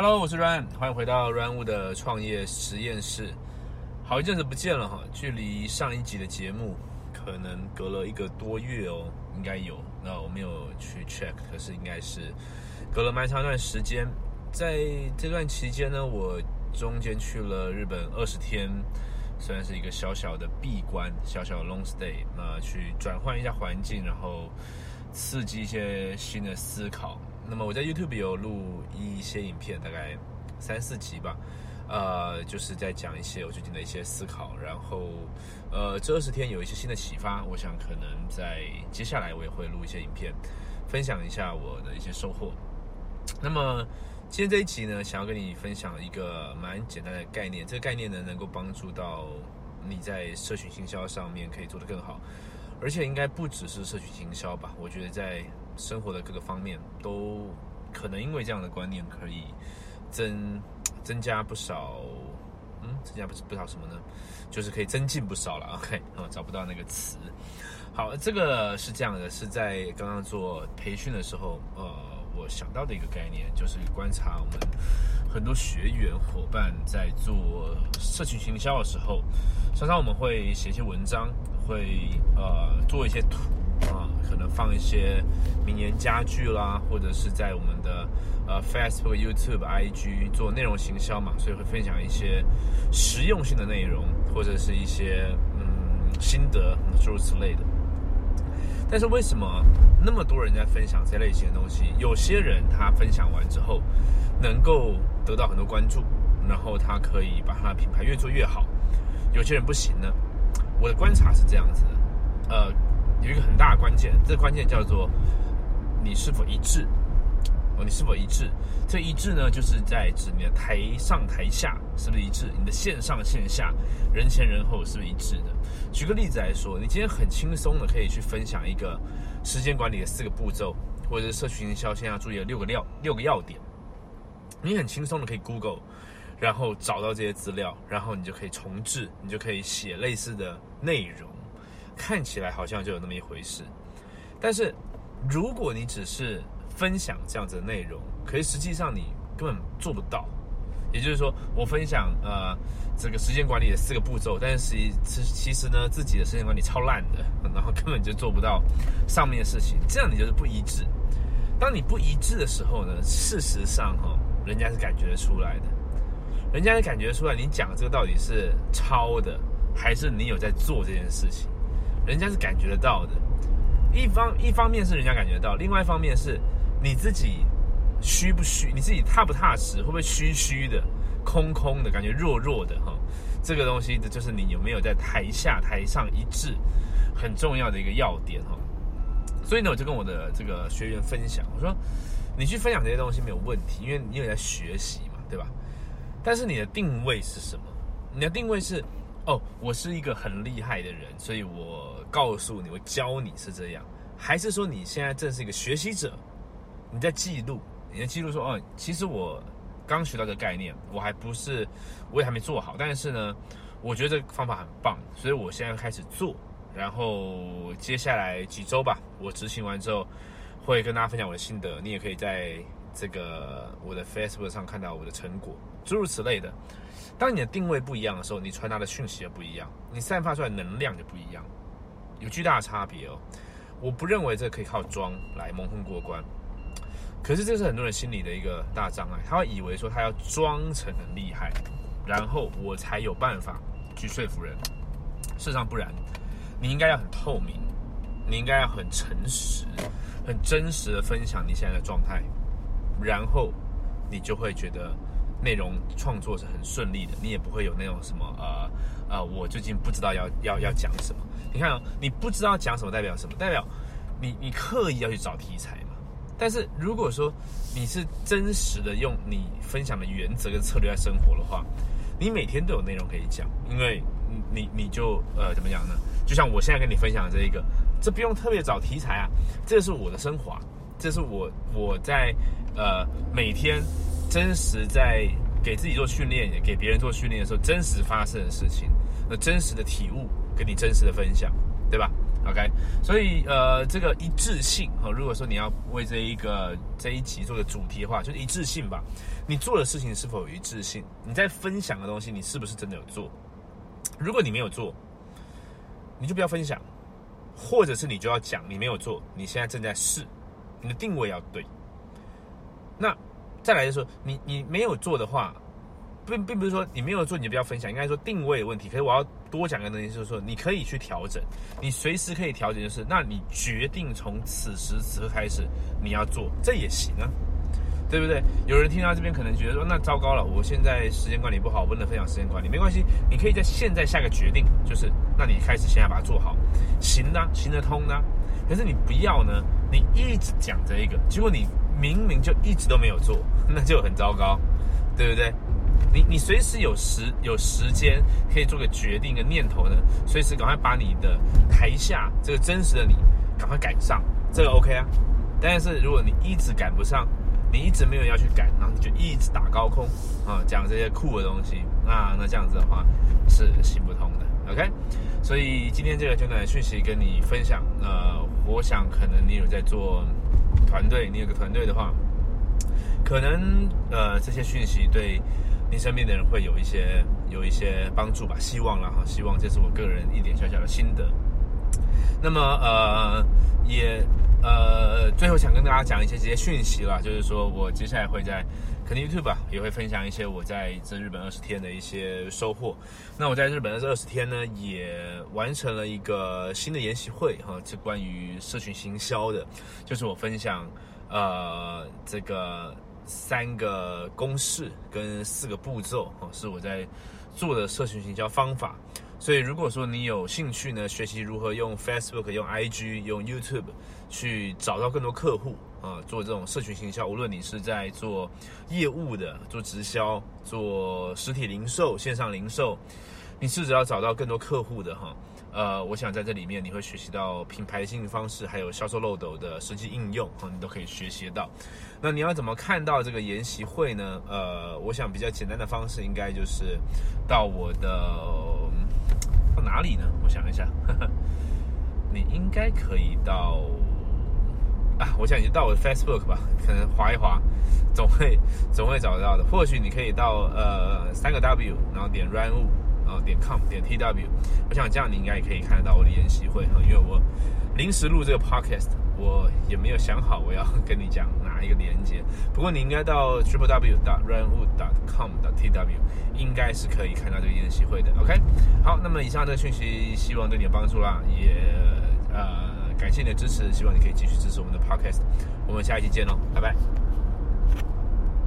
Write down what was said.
Hello，我是 Ryan，欢迎回到 Ryan 物的创业实验室。好一阵子不见了哈，距离上一集的节目可能隔了一个多月哦，应该有。那我没有去 check，可是应该是隔了蛮长一段时间。在这段期间呢，我中间去了日本二十天，虽然是一个小小的闭关，小小的 long stay，那去转换一下环境，然后刺激一些新的思考。那么我在 YouTube 有录一些影片，大概三四集吧，呃，就是在讲一些我最近的一些思考，然后呃这二十天有一些新的启发，我想可能在接下来我也会录一些影片，分享一下我的一些收获。那么今天这一集呢，想要跟你分享一个蛮简单的概念，这个概念呢能够帮助到你在社群行销上面可以做得更好，而且应该不只是社群行销吧，我觉得在生活的各个方面都可能因为这样的观念可以增增加不少，嗯，增加不不少什么呢？就是可以增进不少了。OK，啊，找不到那个词。好，这个是这样的，是在刚刚做培训的时候，呃，我想到的一个概念，就是观察我们很多学员伙伴在做社群行销的时候，常常我们会写一些文章，会呃做一些图。可能放一些名言佳句啦，或者是在我们的呃 Facebook、YouTube、IG 做内容行销嘛，所以会分享一些实用性的内容，或者是一些嗯心得诸如此类的。但是为什么那么多人在分享这类型的东西？有些人他分享完之后，能够得到很多关注，然后他可以把他的品牌越做越好。有些人不行呢？我的观察是这样子的，呃。有一个很大的关键，这关键叫做你是否一致哦，你是否一致？这一致呢，就是在指你的台上台下是不是一致？你的线上线下人前人后是不是一致的？举个例子来说，你今天很轻松的可以去分享一个时间管理的四个步骤，或者是社群营销现在要注意的六个要六个要点，你很轻松的可以 Google，然后找到这些资料，然后你就可以重置，你就可以写类似的内容。看起来好像就有那么一回事，但是如果你只是分享这样子的内容，可是实际上你根本做不到。也就是说，我分享呃这个时间管理的四个步骤，但是其实其实呢自己的时间管理超烂的，然后根本就做不到上面的事情，这样你就是不一致。当你不一致的时候呢，事实上哈，人家是感觉得出来的，人家是感觉出来你讲的这个到底是抄的，还是你有在做这件事情。人家是感觉得到的，一方一方面是人家感觉到，另外一方面是你自己虚不虚，你自己踏不踏实，会不会虚虚的、空空的感觉，弱弱的哈？这个东西就是你有没有在台下台上一致，很重要的一个要点哈。所以呢，我就跟我的这个学员分享，我说你去分享这些东西没有问题，因为你有在学习嘛，对吧？但是你的定位是什么？你的定位是。哦，我是一个很厉害的人，所以我告诉你，我教你是这样，还是说你现在正是一个学习者，你在记录，你在记录说，哦，其实我刚学到这个概念，我还不是，我也还没做好，但是呢，我觉得这个方法很棒，所以我现在开始做，然后接下来几周吧，我执行完之后会跟大家分享我的心得，你也可以在这个我的 Facebook 上看到我的成果，诸如此类的。当你的定位不一样的时候，你传达的讯息也不一样，你散发出来能量就不一样，有巨大的差别哦。我不认为这可以靠装来蒙混过关，可是这是很多人心里的一个大障碍，他会以为说他要装成很厉害，然后我才有办法去说服人。事实上不然，你应该要很透明，你应该要很诚实、很真实的分享你现在的状态，然后你就会觉得。内容创作是很顺利的，你也不会有那种什么呃呃，我最近不知道要要要讲什么。你看，你不知道讲什么代表什么？代表你你刻意要去找题材嘛。但是如果说你是真实的用你分享的原则跟策略在生活的话，你每天都有内容可以讲，因为你你就呃怎么讲呢？就像我现在跟你分享的这一个，这不用特别找题材啊，这是我的生活，这是我我在呃每天。真实在给自己做训练，也给别人做训练的时候，真实发生的事情，那真实的体悟，跟你真实的分享，对吧 OK，所以呃，这个一致性哈，如果说你要为这一个这一集做个主题的话，就是一致性吧。你做的事情是否有一致性？你在分享的东西，你是不是真的有做？如果你没有做，你就不要分享，或者是你就要讲你没有做，你现在正在试，你的定位要对。那再来就是说，你你没有做的话。并并不是说你没有做，你就不要分享。应该说定位的问题。可是我要多讲个东西，就是说你可以去调整，你随时可以调整。就是那你决定从此时此刻开始你要做，这也行啊，对不对？有人听到这边可能觉得说，那糟糕了，我现在时间管理不好，不能分享时间管理。没关系，你可以在现在下个决定，就是那你开始现在把它做好，行的，行得通的。可是你不要呢，你一直讲这一个，结果你明明就一直都没有做，那就很糟糕，对不对？你你随时有时有时间可以做个决定，跟念头呢，随时赶快把你的台下这个真实的你赶快赶上，这个 OK 啊。但是如果你一直赶不上，你一直没有要去赶，然后你就一直打高空啊，讲这些酷的东西啊，那这样子的话是行不通的。OK，所以今天这个简短讯息跟你分享，呃，我想可能你有在做团队，你有个团队的话，可能呃这些讯息对。你身边的人会有一些有一些帮助吧，希望了哈，希望这是我个人一点小小的心得。那么呃也呃最后想跟大家讲一些这些讯息了，就是说我接下来会在肯定 YouTube 吧，也会分享一些我在这日本二十天的一些收获。那我在日本的这二十天呢，也完成了一个新的研习会哈，是关于社群行销的，就是我分享呃这个。三个公式跟四个步骤哦，是我在做的社群营销方法。所以如果说你有兴趣呢，学习如何用 Facebook、用 IG、用 YouTube 去找到更多客户啊，做这种社群营销，无论你是在做业务的、做直销、做实体零售、线上零售，你是只要找到更多客户的哈。呃，我想在这里面你会学习到品牌经营方式，还有销售漏斗的实际应用，哈，你都可以学习到。那你要怎么看到这个研习会呢？呃，我想比较简单的方式，应该就是到我的到哪里呢？我想一下，你应该可以到啊，我想你就到我的 Facebook 吧，可能划一划，总会总会找得到的。或许你可以到呃三个 W，然后点 Run 物。啊，点 com 点 tw，我想这样你应该也可以看得到我的研习会哈，因为我临时录这个 podcast，我也没有想好我要跟你讲哪一个连接。不过你应该到 triple w dot runwood dot com dot tw，应该是可以看到这个研习会的。OK，好，那么以上这个讯息希望对你有帮助啦，也呃感谢你的支持，希望你可以继续支持我们的 podcast，我们下一期见喽，拜拜。